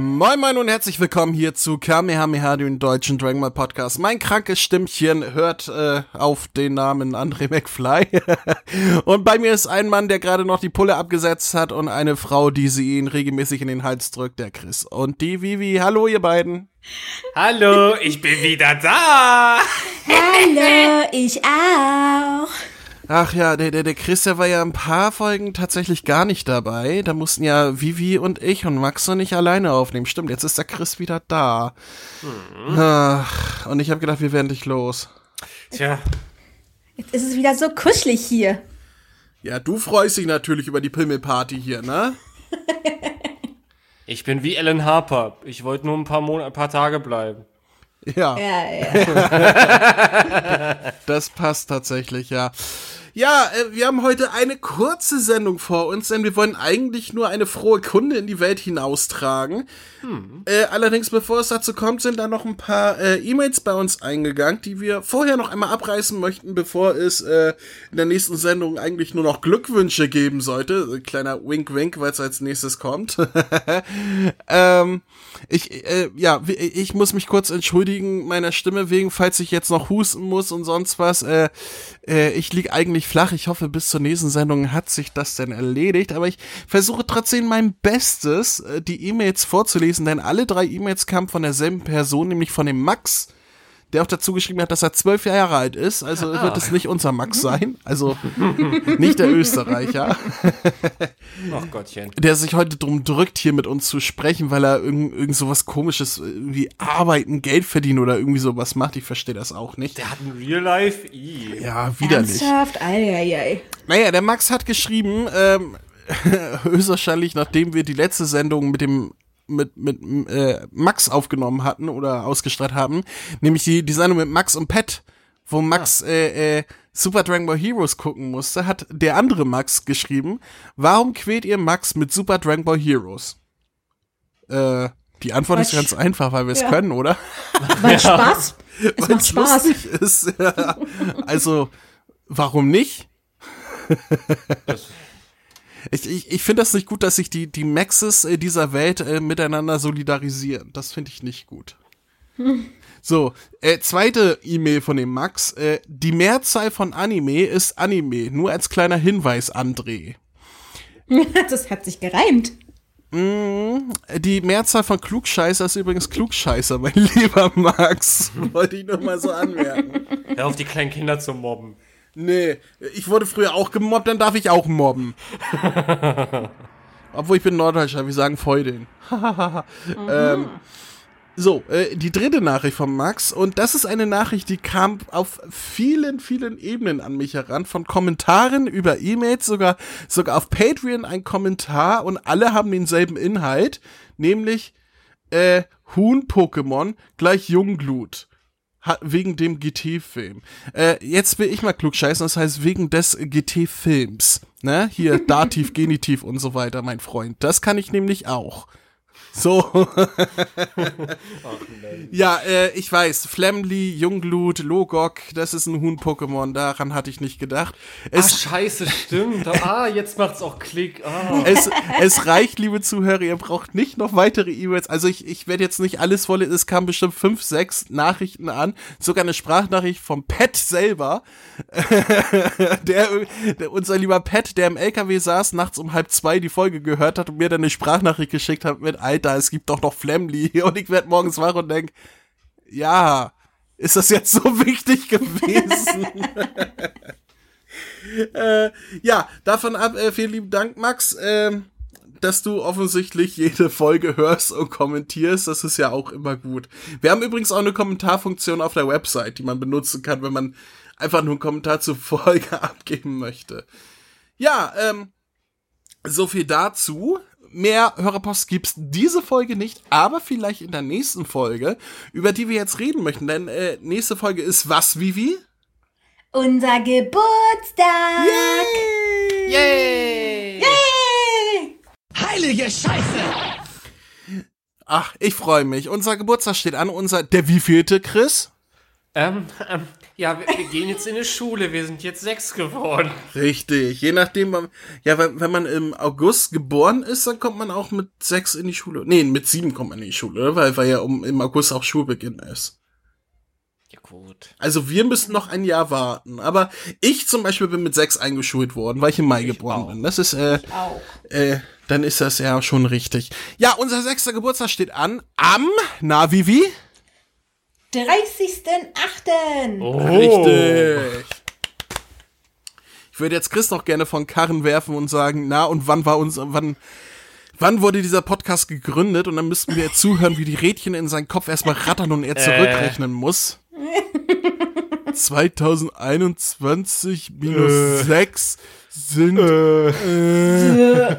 Moin Moin und herzlich willkommen hier zu Kamehameha, dem deutschen Dragon Ball Podcast. Mein krankes Stimmchen hört äh, auf den Namen André McFly. und bei mir ist ein Mann, der gerade noch die Pulle abgesetzt hat und eine Frau, die sie ihn regelmäßig in den Hals drückt, der Chris. Und die Vivi. Hallo ihr beiden. Hallo, ich bin wieder da. Hallo, ich auch. Ach ja, der, der, der Chris, der war ja ein paar Folgen tatsächlich gar nicht dabei. Da mussten ja Vivi und ich und Max und ich alleine aufnehmen. Stimmt, jetzt ist der Chris wieder da. Mhm. Ach, und ich habe gedacht, wir werden dich los. Tja. Jetzt ist es wieder so kuschelig hier. Ja, du freust dich natürlich über die Pimmelparty hier, ne? ich bin wie Alan Harper. Ich wollte nur ein paar, Mon ein paar Tage bleiben. Ja. Ja, ja. das passt tatsächlich, ja. Ja, äh, wir haben heute eine kurze Sendung vor uns, denn wir wollen eigentlich nur eine frohe Kunde in die Welt hinaustragen. Hm. Äh, allerdings, bevor es dazu kommt, sind da noch ein paar äh, E-Mails bei uns eingegangen, die wir vorher noch einmal abreißen möchten, bevor es äh, in der nächsten Sendung eigentlich nur noch Glückwünsche geben sollte. Kleiner Wink-Wink, weil es als nächstes kommt. ähm, ich, äh, ja, ich muss mich kurz entschuldigen meiner Stimme wegen, falls ich jetzt noch husten muss und sonst was. Ich lieg eigentlich flach. Ich hoffe, bis zur nächsten Sendung hat sich das denn erledigt. Aber ich versuche trotzdem mein Bestes, äh, die E-Mails vorzulesen, denn alle drei E-Mails kamen von derselben Person, nämlich von dem Max der auch dazu geschrieben hat, dass er zwölf Jahre alt ist. Also ah. wird es nicht unser Max sein. Also nicht der Österreicher. Ach Gottchen. Der sich heute drum drückt, hier mit uns zu sprechen, weil er irgend, irgend so was komisches, irgendwie arbeiten, Geld verdienen oder irgendwie sowas macht. Ich verstehe das auch nicht. Der hat ein Real Life. I. Ja, widerlich. Ernsthaft? Eieiei. Naja, der Max hat geschrieben, ähm, höchstwahrscheinlich, nachdem wir die letzte Sendung mit dem mit, mit äh, Max aufgenommen hatten oder ausgestrahlt haben, nämlich die, die Sendung mit Max und Pet, wo Max ah. äh, äh, Super Dragon Ball Heroes gucken musste, hat der andere Max geschrieben, warum quält ihr Max mit Super Dragon Ball Heroes? Äh, die Antwort ist ganz einfach, weil wir es ja. können, oder? Weil Spaß. Es macht Spaß. Ist, ja. Also, warum nicht? Das ich, ich, ich finde das nicht gut, dass sich die, die Maxes dieser Welt äh, miteinander solidarisieren. Das finde ich nicht gut. Hm. So, äh, zweite E-Mail von dem Max. Äh, die Mehrzahl von Anime ist Anime. Nur als kleiner Hinweis, André. Das hat sich gereimt. Mm, die Mehrzahl von Klugscheißer ist übrigens Klugscheißer, mein lieber Max. Wollte ich nur mal so anmerken. Hör auf, die kleinen Kinder zu mobben. Nee, ich wurde früher auch gemobbt, dann darf ich auch mobben. Obwohl ich bin Norddeutscher, wir sagen mhm. ähm, so, äh, die dritte Nachricht von Max und das ist eine Nachricht, die kam auf vielen, vielen Ebenen an mich heran, von Kommentaren über E-Mails, sogar, sogar auf Patreon ein Kommentar und alle haben denselben Inhalt, nämlich äh, Huhn-Pokémon gleich Jungglut wegen dem GT-Film. Äh, jetzt will ich mal klug scheißen, das heißt wegen des GT-Films. Ne? Hier Dativ, Genitiv und so weiter, mein Freund. Das kann ich nämlich auch. So. ja, äh, ich weiß. Flamly, Jungglut, Logok, das ist ein Huhn-Pokémon. Daran hatte ich nicht gedacht. Es, Ach, scheiße, stimmt. ah, jetzt macht's auch Klick. Ah. Es, es reicht, liebe Zuhörer, ihr braucht nicht noch weitere E-Mails. Also ich, ich werde jetzt nicht alles voll. Es kamen bestimmt fünf, sechs Nachrichten an. Sogar eine Sprachnachricht vom Pet selber. der, der, unser lieber Pet, der im LKW saß, nachts um halb zwei die Folge gehört hat und mir dann eine Sprachnachricht geschickt hat mit Alter, Alter, es gibt doch noch Flamly. Und ich werde morgens wach und denk, ja, ist das jetzt so wichtig gewesen? äh, ja, davon ab, äh, vielen lieben Dank, Max, äh, dass du offensichtlich jede Folge hörst und kommentierst. Das ist ja auch immer gut. Wir haben übrigens auch eine Kommentarfunktion auf der Website, die man benutzen kann, wenn man einfach nur einen Kommentar zur Folge abgeben möchte. Ja, ähm, so viel dazu mehr Hörerpost gibt's diese Folge nicht, aber vielleicht in der nächsten Folge, über die wir jetzt reden möchten. Denn äh, nächste Folge ist was, Vivi? Unser Geburtstag! Yay! Yay! Yay! Heilige Scheiße! Ach, ich freue mich. Unser Geburtstag steht an. Unser, der wievielte, Chris? Ähm, ähm, Ja, wir, wir gehen jetzt in die Schule, wir sind jetzt sechs geworden. Richtig. Je nachdem, man- ja, wenn, wenn man im August geboren ist, dann kommt man auch mit sechs in die Schule. Nee, mit sieben kommt man in die Schule? Weil, weil ja um, im August auch Schulbeginn ist. Ja, gut. Also wir müssen noch ein Jahr warten. Aber ich zum Beispiel bin mit sechs eingeschult worden, weil ich im Mai geboren auch. bin. Das ist, äh, Auch. äh, dann ist das ja schon richtig. Ja, unser sechster Geburtstag steht an am, na, Vivi? 30.8. Oh. Richtig. Ich würde jetzt Chris noch gerne von Karren werfen und sagen, na, und wann war uns, wann, wann wurde dieser Podcast gegründet? Und dann müssten wir jetzt zuhören, wie die Rädchen in seinen Kopf erstmal rattern und er zurückrechnen muss. 2021 minus 6 sind äh,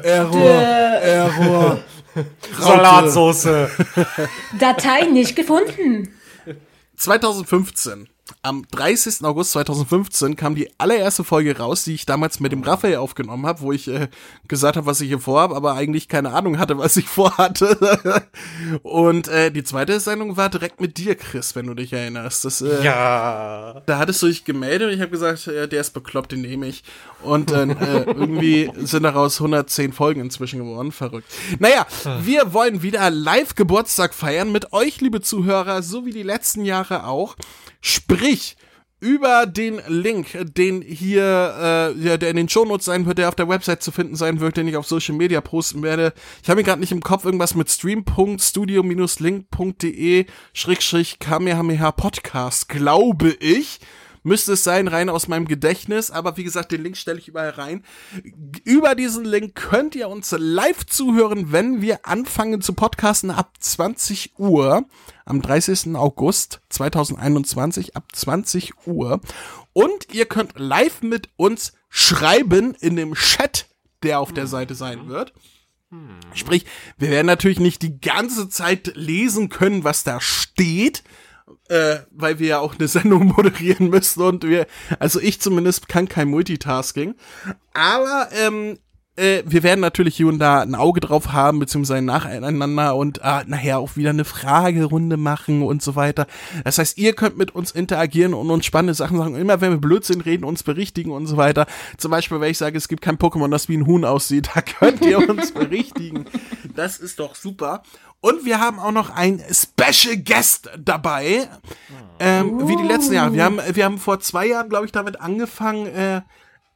Error, Error. Raute. Salatsoße. Datei nicht gefunden. 2015. Am 30. August 2015 kam die allererste Folge raus, die ich damals mit dem Raphael aufgenommen habe, wo ich äh, gesagt habe, was ich hier vorhabe, aber eigentlich keine Ahnung hatte, was ich vorhatte. Und äh, die zweite Sendung war direkt mit dir, Chris, wenn du dich erinnerst. Das, äh, Ja. Da hattest du dich gemeldet und ich habe gesagt, äh, der ist bekloppt, den nehme ich. Und dann äh, irgendwie sind daraus 110 Folgen inzwischen geworden. Verrückt. Naja, wir wollen wieder live Geburtstag feiern mit euch, liebe Zuhörer, so wie die letzten Jahre auch. Sprich, über den Link, den hier, äh, ja, der in den Shownotes sein wird, der auf der Website zu finden sein wird, den ich auf Social Media posten werde. Ich habe ihn gerade nicht im Kopf, irgendwas mit stream.studio-link.de Schrägstrich Kamehameha Podcast, glaube ich. Müsste es sein, rein aus meinem Gedächtnis, aber wie gesagt, den Link stelle ich überall rein. Über diesen Link könnt ihr uns live zuhören, wenn wir anfangen zu podcasten ab 20 Uhr am 30. August 2021 ab 20 Uhr. Und ihr könnt live mit uns schreiben in dem Chat, der auf der Seite sein wird. Sprich, wir werden natürlich nicht die ganze Zeit lesen können, was da steht, äh, weil wir ja auch eine Sendung moderieren müssen und wir, also ich zumindest kann kein Multitasking. Aber ähm, äh, wir werden natürlich hier und da ein Auge drauf haben, beziehungsweise nacheinander und äh, nachher auch wieder eine Fragerunde machen und so weiter. Das heißt, ihr könnt mit uns interagieren und uns spannende Sachen sagen. Immer wenn wir Blödsinn reden, uns berichtigen und so weiter. Zum Beispiel, wenn ich sage, es gibt kein Pokémon, das wie ein Huhn aussieht, da könnt ihr uns berichtigen. Das ist doch super. Und wir haben auch noch einen Special Guest dabei, ähm, wie die letzten Jahre. Wir haben, wir haben vor zwei Jahren, glaube ich, damit angefangen, äh,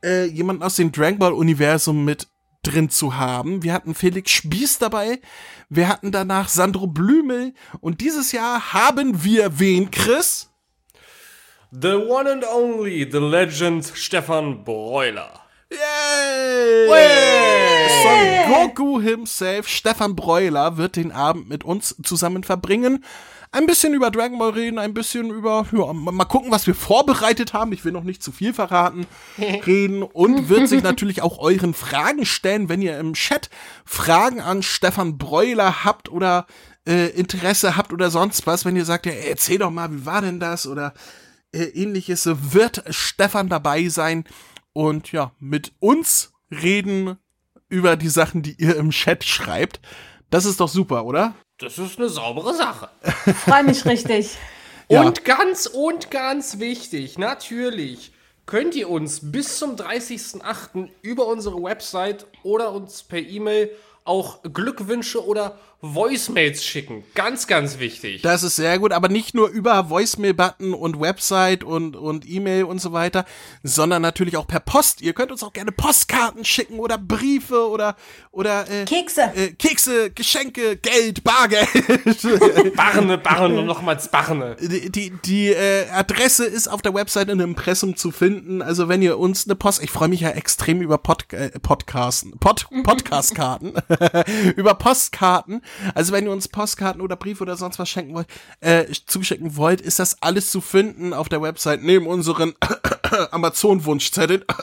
äh, jemanden aus dem Dragon Ball Universum mit drin zu haben. Wir hatten Felix Spieß dabei. Wir hatten danach Sandro Blümel. Und dieses Jahr haben wir wen, Chris? The one and only, the legend Stefan Breuler. Yay! Son Goku himself, Stefan Breuler, wird den Abend mit uns zusammen verbringen. Ein bisschen über Dragon Ball reden, ein bisschen über, ja, mal gucken, was wir vorbereitet haben. Ich will noch nicht zu viel verraten. Reden und wird sich natürlich auch euren Fragen stellen, wenn ihr im Chat Fragen an Stefan Breuler habt oder äh, Interesse habt oder sonst was. Wenn ihr sagt, ja, erzähl doch mal, wie war denn das oder äh, ähnliches, so wird Stefan dabei sein und ja, mit uns reden über die Sachen, die ihr im Chat schreibt. Das ist doch super, oder? Das ist eine saubere Sache. Freue mich richtig. Ja. Und ganz und ganz wichtig, natürlich könnt ihr uns bis zum 30.08. über unsere Website oder uns per E-Mail auch Glückwünsche oder Voicemails schicken. Ganz, ganz wichtig. Das ist sehr gut, aber nicht nur über Voicemail-Button und Website und, und E-Mail und so weiter, sondern natürlich auch per Post. Ihr könnt uns auch gerne Postkarten schicken oder Briefe oder, oder äh, Kekse. äh, Kekse, Geschenke, Geld, Bargeld. Barne, Barne und nochmals Barne. die die, die äh, Adresse ist auf der Website in dem Impressum zu finden. Also wenn ihr uns eine Post, ich freue mich ja extrem über Pod, äh, Podcasten, Pod, Podcastkarten, über Postkarten. Also wenn ihr uns Postkarten oder Briefe oder sonst was schenken wollt, äh, zuschicken wollt, ist das alles zu finden auf der Website neben unseren Amazon-Wunschzetteln.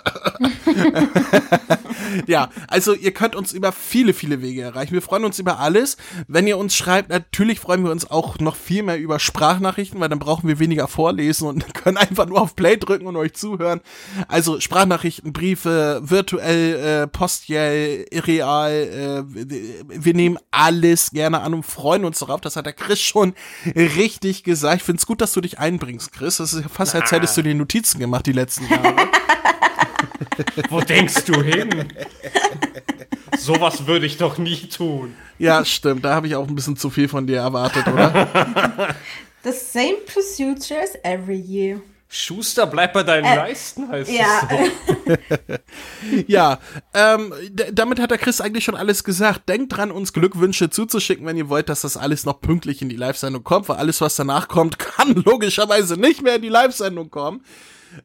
ja, also ihr könnt uns über viele, viele Wege erreichen. Wir freuen uns über alles. Wenn ihr uns schreibt, natürlich freuen wir uns auch noch viel mehr über Sprachnachrichten, weil dann brauchen wir weniger vorlesen und können einfach nur auf Play drücken und euch zuhören. Also Sprachnachrichten, Briefe, virtuell, äh, postiell, real, äh, wir nehmen alles gerne an und freuen uns darauf. Das hat der Chris schon richtig gesagt. Ich finde es gut, dass du dich einbringst, Chris. Das ist ja fast, als hättest du dir Notizen gemacht die letzten Jahre. Wo denkst du hin? Sowas würde ich doch nie tun. Ja, stimmt. Da habe ich auch ein bisschen zu viel von dir erwartet, oder? The same procedures every year. Schuster, bleib bei deinen Äh, Leisten, heißt Ja, es so. Ja, ähm, damit hat der Chris eigentlich schon alles gesagt. Denkt dran, uns Glückwünsche zuzuschicken, wenn ihr wollt, dass das alles noch pünktlich in die Live-Sendung kommt, weil alles, was danach kommt, kann logischerweise nicht mehr in die Live-Sendung kommen.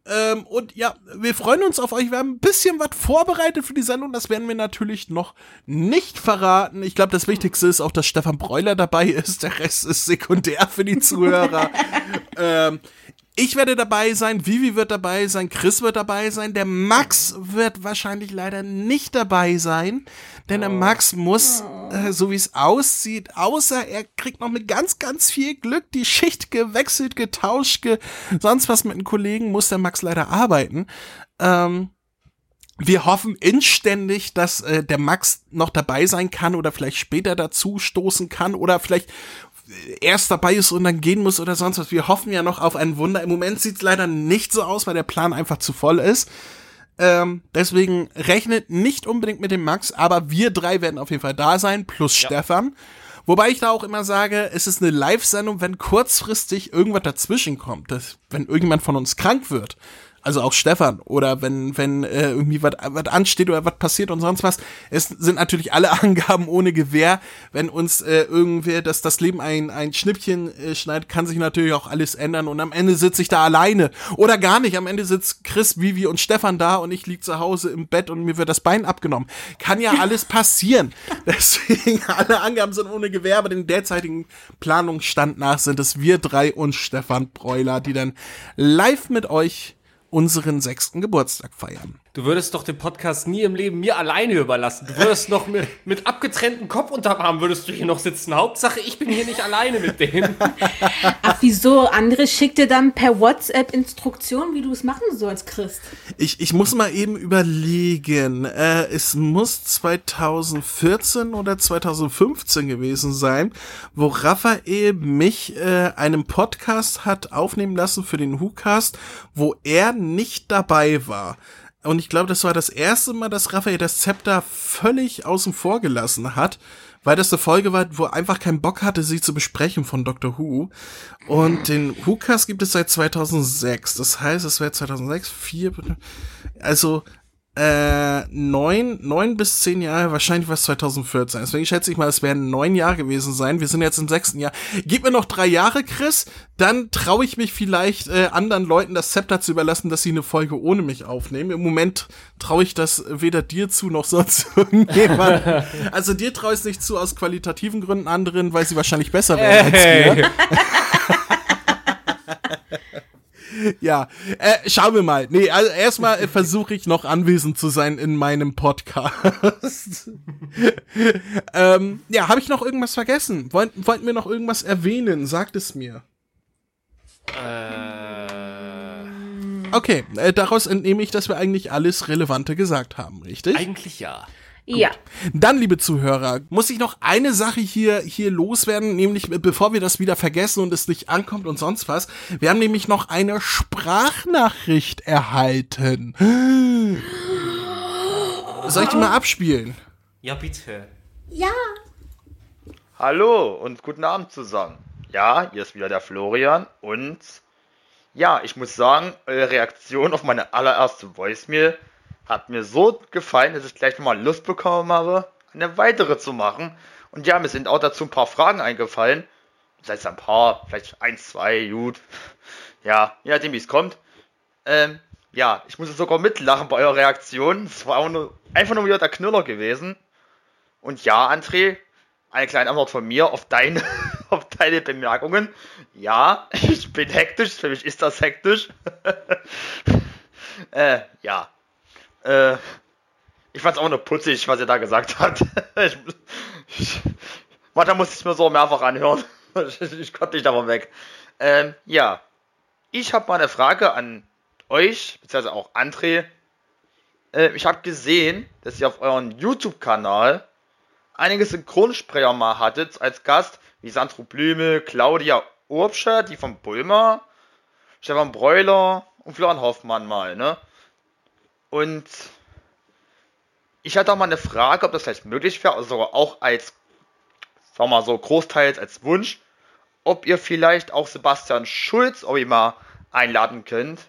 Ähm, und ja, wir freuen uns auf euch. Wir haben ein bisschen was vorbereitet für die Sendung. Das werden wir natürlich noch nicht verraten. Ich glaube, das Wichtigste ist auch, dass Stefan Breuler dabei ist. Der Rest ist sekundär für die Zuhörer. ähm, ich werde dabei sein, Vivi wird dabei sein, Chris wird dabei sein, der Max wird wahrscheinlich leider nicht dabei sein, denn der Max muss, äh, so wie es aussieht, außer er kriegt noch mit ganz, ganz viel Glück die Schicht gewechselt, getauscht, ge sonst was mit einem Kollegen, muss der Max leider arbeiten. Ähm, wir hoffen inständig, dass äh, der Max noch dabei sein kann oder vielleicht später dazu stoßen kann oder vielleicht erst dabei ist und dann gehen muss oder sonst was. Wir hoffen ja noch auf ein Wunder. Im Moment sieht es leider nicht so aus, weil der Plan einfach zu voll ist. Ähm, deswegen rechnet nicht unbedingt mit dem Max, aber wir drei werden auf jeden Fall da sein, plus Stefan. Wobei ich da auch immer sage, es ist eine Live-Sendung, wenn kurzfristig irgendwas dazwischen kommt, dass, wenn irgendjemand von uns krank wird. Also auch Stefan oder wenn wenn äh, irgendwie was was ansteht oder was passiert und sonst was. Es sind natürlich alle Angaben ohne Gewähr. Wenn uns äh, irgendwer das das Leben ein ein Schnippchen äh, schneidet, kann sich natürlich auch alles ändern und am Ende sitze ich da alleine oder gar nicht. Am Ende sitzt Chris, Vivi und Stefan da und ich lieg zu Hause im Bett und mir wird das Bein abgenommen. Kann ja alles passieren. Deswegen alle Angaben sind ohne Gewähr, aber den derzeitigen Planungsstand nach sind es wir drei und Stefan Breuler, die dann live mit euch unseren sechsten Geburtstag feiern. Du würdest doch den Podcast nie im Leben mir alleine überlassen. Du würdest noch mit, mit abgetrenntem Kopf unterm Arm würdest du hier noch sitzen. Hauptsache, ich bin hier nicht alleine mit denen. Ach, wieso? Andere schickt dir dann per WhatsApp Instruktionen, wie du es machen sollst, Christ. Ich, ich muss mal eben überlegen. Äh, es muss 2014 oder 2015 gewesen sein, wo Raphael mich äh, einen Podcast hat aufnehmen lassen für den WhoCast, wo er nicht dabei war. Und ich glaube, das war das erste Mal, dass Raphael das Zepter völlig außen vor gelassen hat, weil das eine Folge war, wo einfach keinen Bock hatte, sie zu besprechen von Doctor Who. Und den WhoCast gibt es seit 2006. Das heißt, es wäre 2006, 4, also äh, neun, neun bis zehn Jahre, wahrscheinlich was 2014. Deswegen schätze ich mal, es werden neun Jahre gewesen sein. Wir sind jetzt im sechsten Jahr. Gib mir noch drei Jahre, Chris, dann traue ich mich vielleicht äh, anderen Leuten das Zepter zu überlassen, dass sie eine Folge ohne mich aufnehmen. Im Moment traue ich das weder dir zu noch sonst irgendjemand. also dir traue ich es nicht zu aus qualitativen Gründen, anderen, weil sie wahrscheinlich besser wären als wir. Ja, äh, schauen wir mal. Nee, also erstmal äh, versuche ich noch anwesend zu sein in meinem Podcast. ähm, ja, habe ich noch irgendwas vergessen? Wollten, wollten wir noch irgendwas erwähnen? Sagt es mir. Okay, äh, daraus entnehme ich, dass wir eigentlich alles Relevante gesagt haben, richtig? Eigentlich ja. Ja. Dann, liebe Zuhörer, muss ich noch eine Sache hier, hier loswerden, nämlich äh, bevor wir das wieder vergessen und es nicht ankommt und sonst was. Wir haben nämlich noch eine Sprachnachricht erhalten. Soll ich die mal abspielen? Ja, bitte. Ja. Hallo und guten Abend zusammen. Ja, hier ist wieder der Florian und ja, ich muss sagen, eure Reaktion auf meine allererste Voicemail hat mir so gefallen, dass ich gleich nochmal Lust bekommen habe, eine weitere zu machen. Und ja, mir sind auch dazu ein paar Fragen eingefallen. Das heißt ein paar, vielleicht eins, zwei, gut. Ja, je nachdem wie es kommt. Ähm, ja, ich muss sogar mitlachen bei eurer Reaktion. Es war nur, einfach nur wieder der Knüller gewesen. Und ja, André, eine kleine Antwort von mir auf deine, auf deine Bemerkungen. Ja, ich bin hektisch, für mich ist das hektisch. äh, ja. Äh, ich fand's auch nur putzig, was er da gesagt hat. ich, ich, da musste ich mir so mehrfach anhören. ich, ich konnte nicht aber weg. Ähm, ja. Ich habe mal eine Frage an euch, beziehungsweise auch André. Äh, ich habe gesehen, dass ihr auf euren YouTube-Kanal einige Synchronsprecher mal hattet als Gast, wie Sandro Blümel, Claudia Urbscher, die von Bulmer, Stefan Breuler und Florian Hoffmann mal, ne? Und ich hatte auch mal eine Frage, ob das vielleicht möglich wäre, also auch als, sagen wir mal so, großteils als Wunsch, ob ihr vielleicht auch Sebastian Schulz irgendwie mal einladen könnt.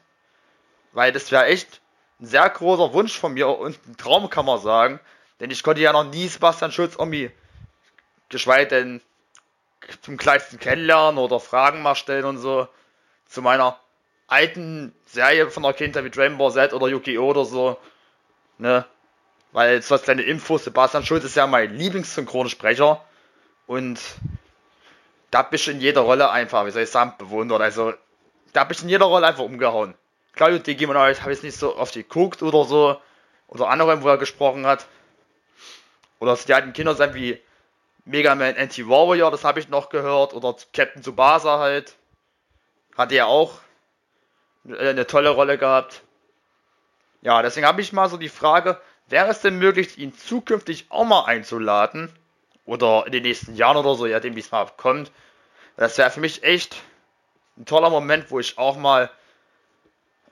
Weil das wäre echt ein sehr großer Wunsch von mir und ein Traum, kann man sagen. Denn ich konnte ja noch nie Sebastian Schulz irgendwie, geschweige denn zum kleinsten kennenlernen oder Fragen mal stellen und so. Zu meiner alten Serie von der Kindheit wie Dragon Ball Z oder Yu-Gi-Oh! oder so. Ne? Weil, so als kleine Info, Sebastian Schulz ist ja mein Lieblingssynchronsprecher. Und da bist du in jeder Rolle einfach, wie soll ich sagen, bewundert. Also, da bist du in jeder Rolle einfach umgehauen. Claudio Digimon habe ich jetzt nicht so oft geguckt oder so. Oder andere, wo er gesprochen hat. Oder die alten Kinder sein wie Mega Man Anti-Warrior, das habe ich noch gehört. Oder Captain Tsubasa halt. Hatte ja auch eine tolle Rolle gehabt. Ja, deswegen habe ich mal so die Frage, wäre es denn möglich, ihn zukünftig auch mal einzuladen? Oder in den nächsten Jahren oder so, ja, dem wie es mal kommt. Das wäre für mich echt ein toller Moment, wo ich auch mal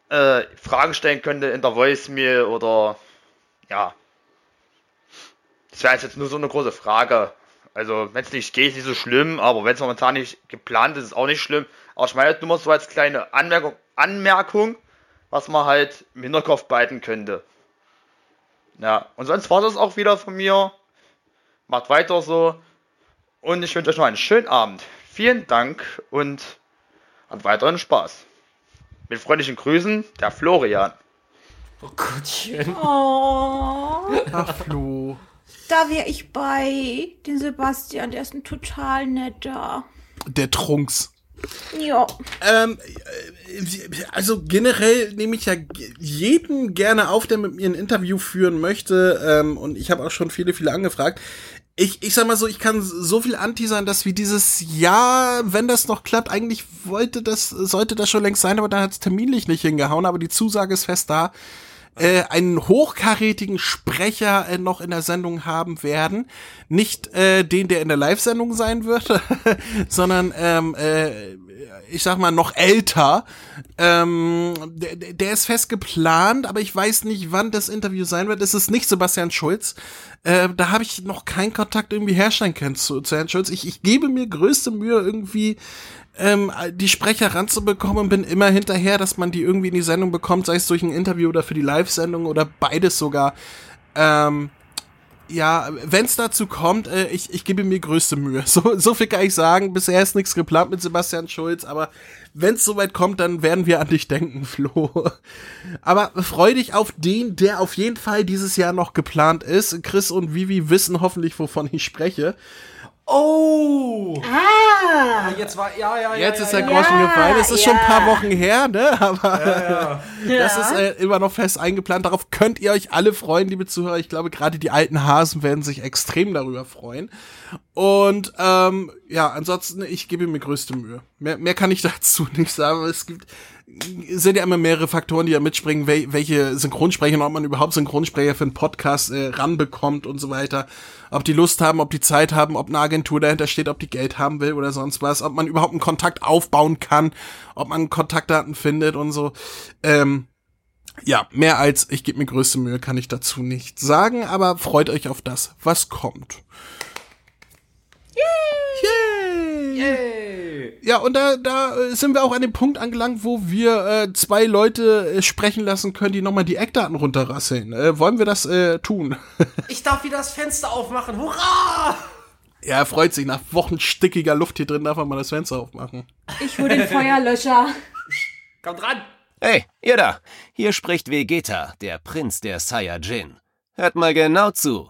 äh, Fragen stellen könnte in der Voicemail oder ja. Das wäre jetzt nur so eine große Frage. Also, wenn es nicht geht, ist nicht so schlimm, aber wenn es momentan nicht geplant ist, ist es auch nicht schlimm. Aber ich meine nur mal so als kleine Anmerkung, Anmerkung, was man halt im Hinterkopf behalten könnte. Ja, und sonst war das auch wieder von mir. Macht weiter so. Und ich wünsche euch noch einen schönen Abend. Vielen Dank und habt weiteren Spaß. Mit freundlichen Grüßen, der Florian. Oh Gottchen. Oh, Ach, Flo. da wäre ich bei. Den Sebastian, der ist ein total netter. Der Trunks. Ja. Ähm, äh, also generell nehme ich ja jeden gerne auf, der mit mir ein Interview führen möchte. Ähm, und ich habe auch schon viele, viele angefragt. Ich, ich sag mal so, ich kann so viel anti sein, dass wie dieses Jahr, wenn das noch klappt, eigentlich wollte das, sollte das schon längst sein, aber dann hat es terminlich nicht hingehauen, aber die Zusage ist fest da, äh, einen hochkarätigen Sprecher äh, noch in der Sendung haben werden. Nicht äh, den, der in der Live-Sendung sein wird, sondern ähm, äh, ich sag mal noch älter. Ähm, der, der ist fest geplant, aber ich weiß nicht, wann das Interview sein wird. Es ist nicht Sebastian Schulz. Äh, da habe ich noch keinen Kontakt irgendwie herstellen können zu, zu Herrn Schulz. Ich, ich gebe mir größte Mühe, irgendwie ähm, die Sprecher ranzubekommen und bin immer hinterher, dass man die irgendwie in die Sendung bekommt, sei es durch ein Interview oder für die Live-Sendung oder beides sogar. Ähm, ja, wenn es dazu kommt, äh, ich, ich gebe mir größte Mühe. So, so viel kann ich sagen. Bisher ist nichts geplant mit Sebastian Schulz, aber wenn es soweit kommt, dann werden wir an dich denken, Flo. Aber freu dich auf den, der auf jeden Fall dieses Jahr noch geplant ist. Chris und Vivi wissen hoffentlich, wovon ich spreche. Oh! Ah! Jetzt war, ja, ja, Jetzt ja, ist der ja. Groschen Ja, gefallen. Es ist schon ein paar Wochen her, ne? Aber Ja, ja. das ist äh, immer noch fest eingeplant. Darauf könnt ihr euch alle freuen, liebe Zuhörer. Ich glaube, gerade die alten Hasen werden sich extrem darüber freuen. Und ähm, ja, ansonsten, ich gebe mir größte Mühe. Mehr, mehr kann ich dazu nicht sagen. Es gibt sind ja immer mehrere Faktoren, die ja mitspringen, wel welche Synchronsprecher, ob man überhaupt Synchronsprecher für einen Podcast äh, ranbekommt und so weiter. Ob die Lust haben, ob die Zeit haben, ob eine Agentur dahinter steht, ob die Geld haben will oder sonst was, ob man überhaupt einen Kontakt aufbauen kann, ob man Kontaktdaten findet und so. Ähm, ja, mehr als ich gebe mir größte Mühe, kann ich dazu nicht sagen, aber freut euch auf das, was kommt. Yay! Yay! Ja, und da, da sind wir auch an dem Punkt angelangt, wo wir äh, zwei Leute äh, sprechen lassen können, die nochmal die Eckdaten runterrasseln. Äh, wollen wir das äh, tun? Ich darf wieder das Fenster aufmachen. Hurra! ja, er freut sich. Nach Wochen stickiger Luft hier drin darf er mal das Fenster aufmachen. Ich hol den Feuerlöscher. Kommt ran! Hey, ihr da! Hier spricht Vegeta, der Prinz der Saiyajin. Hört mal genau zu.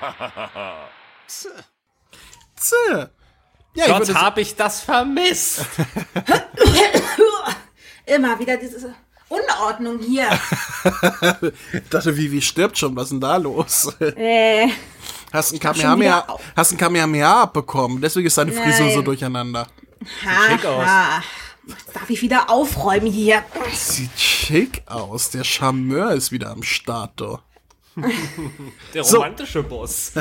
Kamehameha! Zäh. Ja, ich Gott, würde hab ich das vermisst. Immer wieder diese Unordnung hier. dachte, wie, wie stirbt schon? Was ist denn da los? äh, Hast ein Kamehameha, wieder auf- hast ein Kamehameha abbekommen. Deswegen ist deine Frisur so durcheinander. schick aus. Jetzt darf ich wieder aufräumen hier. Sieht schick aus. Der Charmeur ist wieder am Start, du. Der So. romantische Boss.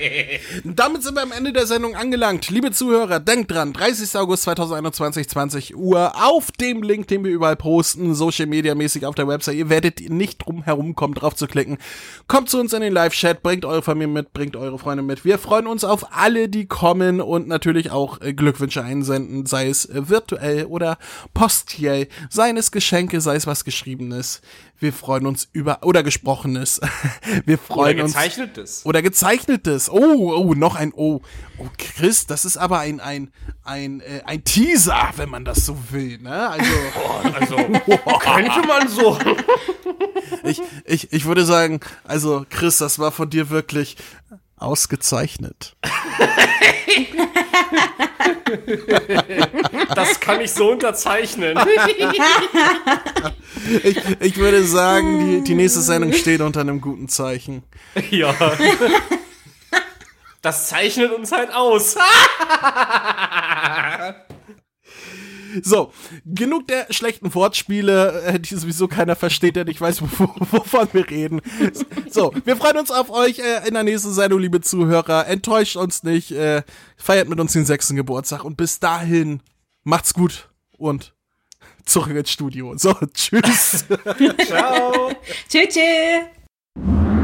Damit sind wir am Ende der Sendung angelangt. Liebe Zuhörer, denkt dran, 30. August 2021, 20 Uhr, auf dem Link, den wir überall posten, Social Media mäßig auf der Website. Ihr werdet nicht drum herum kommen, drauf zu klicken. Kommt zu uns in den Live-Chat, bringt eure Familie mit, bringt eure Freunde mit. Wir freuen uns auf alle, die kommen und natürlich auch äh, Glückwünsche einsenden, sei es äh, virtuell oder postiell, seien es Geschenke, sei es was Geschriebenes. Wir freuen uns über, oder Gesprochenes. Wir Oder freuen uns. gezeichnetes. Oder gezeichnetes. Oh, oh, noch ein Oh. Oh, Chris, das ist aber ein, ein, ein, äh, ein Teaser, wenn man das so will, ne? Also, Also, könnte man so. ich, ich, ich würde sagen, also, Chris, das war von dir wirklich ausgezeichnet. Das kann ich so unterzeichnen. Ich, ich würde sagen, die, die nächste Sendung steht unter einem guten Zeichen. Ja. Das zeichnet uns halt aus. So, genug der schlechten Wortspiele, äh, die sowieso keiner versteht, der nicht weiß, wo, wovon wir reden. So, wir freuen uns auf euch äh, in der nächsten Sendung, liebe Zuhörer. Enttäuscht uns nicht, äh, feiert mit uns den sechsten Geburtstag und bis dahin Macht's gut und zurück ins Studio. So, tschüss. Ciao. tschüss. tschüss.